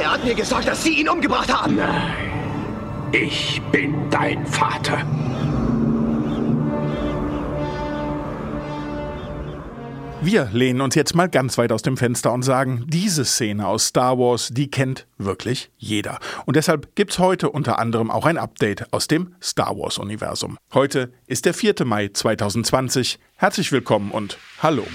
Er hat mir gesagt, dass Sie ihn umgebracht haben. Nein, ich bin dein Vater. Wir lehnen uns jetzt mal ganz weit aus dem Fenster und sagen, diese Szene aus Star Wars, die kennt wirklich jeder. Und deshalb gibt's heute unter anderem auch ein Update aus dem Star Wars Universum. Heute ist der 4. Mai 2020. Herzlich willkommen und hallo.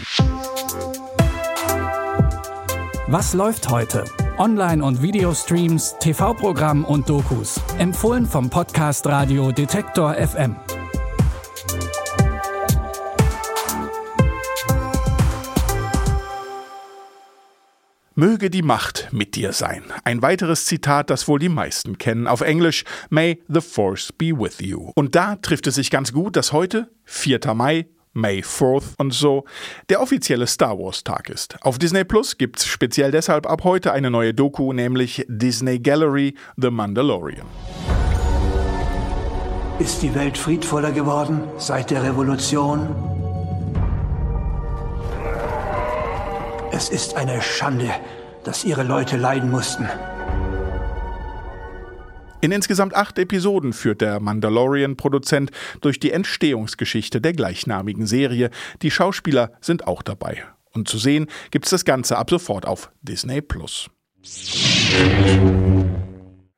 Was läuft heute? Online- und Videostreams, TV-Programm und Dokus. Empfohlen vom Podcast Radio Detektor FM. Möge die Macht mit dir sein. Ein weiteres Zitat, das wohl die meisten kennen. Auf Englisch May the Force be with you. Und da trifft es sich ganz gut, dass heute, 4. Mai, May 4th und so, der offizielle Star Wars Tag ist. Auf Disney Plus gibt's speziell deshalb ab heute eine neue Doku, nämlich Disney Gallery The Mandalorian. Ist die Welt friedvoller geworden seit der Revolution? Es ist eine Schande, dass ihre Leute leiden mussten. In insgesamt acht Episoden führt der Mandalorian-Produzent durch die Entstehungsgeschichte der gleichnamigen Serie. Die Schauspieler sind auch dabei. Und zu sehen gibt's das Ganze ab sofort auf Disney Plus.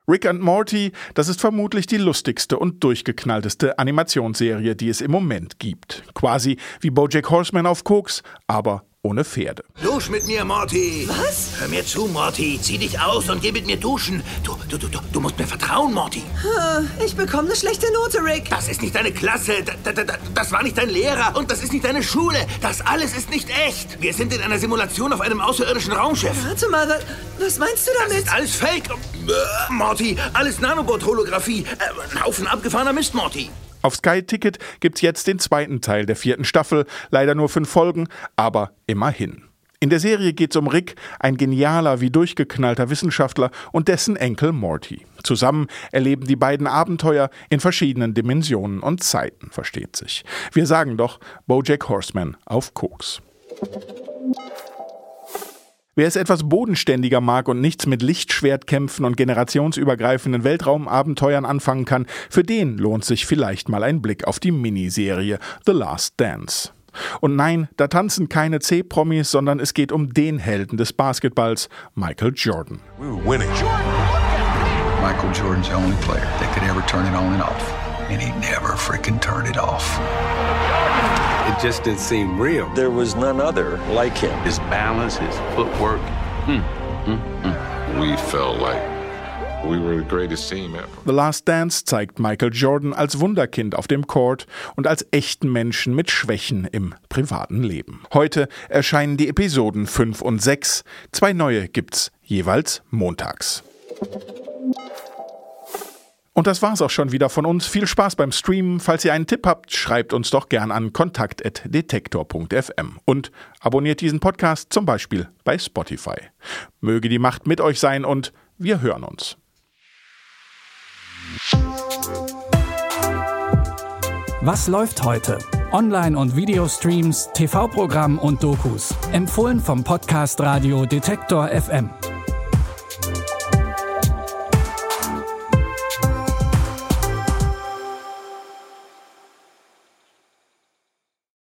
Rick and Morty, das ist vermutlich die lustigste und durchgeknallteste Animationsserie, die es im Moment gibt. Quasi wie Bojack Horseman auf Koks, aber ohne Pferde. Dusch mit mir, Morty. Was? Hör mir zu, Morty. Zieh dich aus und geh mit mir duschen. Du, du, du, du musst mir vertrauen, Morty. Ich bekomme eine schlechte Note, Rick. Das ist nicht deine Klasse. Da, da, da, das war nicht dein Lehrer. Und das ist nicht deine Schule. Das alles ist nicht echt. Wir sind in einer Simulation auf einem außerirdischen Raumschiff. Warte mal, was, was meinst du Das damit? ist alles Fake. Äh, Morty, alles Nanobot-Holographie. Äh, ein Haufen abgefahrener Mist, Morty. Auf Sky Ticket gibt's jetzt den zweiten Teil der vierten Staffel, leider nur fünf Folgen, aber immerhin. In der Serie geht's um Rick, ein genialer wie durchgeknallter Wissenschaftler und dessen Enkel Morty. Zusammen erleben die beiden Abenteuer in verschiedenen Dimensionen und Zeiten, versteht sich. Wir sagen doch Bojack Horseman auf Koks. Wer es etwas bodenständiger mag und nichts mit Lichtschwertkämpfen und generationsübergreifenden Weltraumabenteuern anfangen kann, für den lohnt sich vielleicht mal ein Blick auf die Miniserie The Last Dance. Und nein, da tanzen keine C-Promis, sondern es geht um den Helden des Basketballs, Michael Jordan. We were winning. Michael Jordan's the only player that could ever turn it on and off. And he never freaking turned it off. It just didn't seem real. There was none other like him. His balance, his footwork. Mm, mm, mm. We felt like we were the greatest team ever. The Last Dance zeigt Michael Jordan als Wunderkind auf dem Court und als echten Menschen mit Schwächen im privaten Leben. Heute erscheinen die Episoden 5 und 6. Zwei neue gibt's jeweils montags. Und das war's auch schon wieder von uns. Viel Spaß beim Streamen. Falls ihr einen Tipp habt, schreibt uns doch gern an kontakt.detektor.fm und abonniert diesen Podcast zum Beispiel bei Spotify. Möge die Macht mit euch sein und wir hören uns. Was läuft heute? Online- und Videostreams, TV-Programm und Dokus. Empfohlen vom Podcast Radio Detektor FM.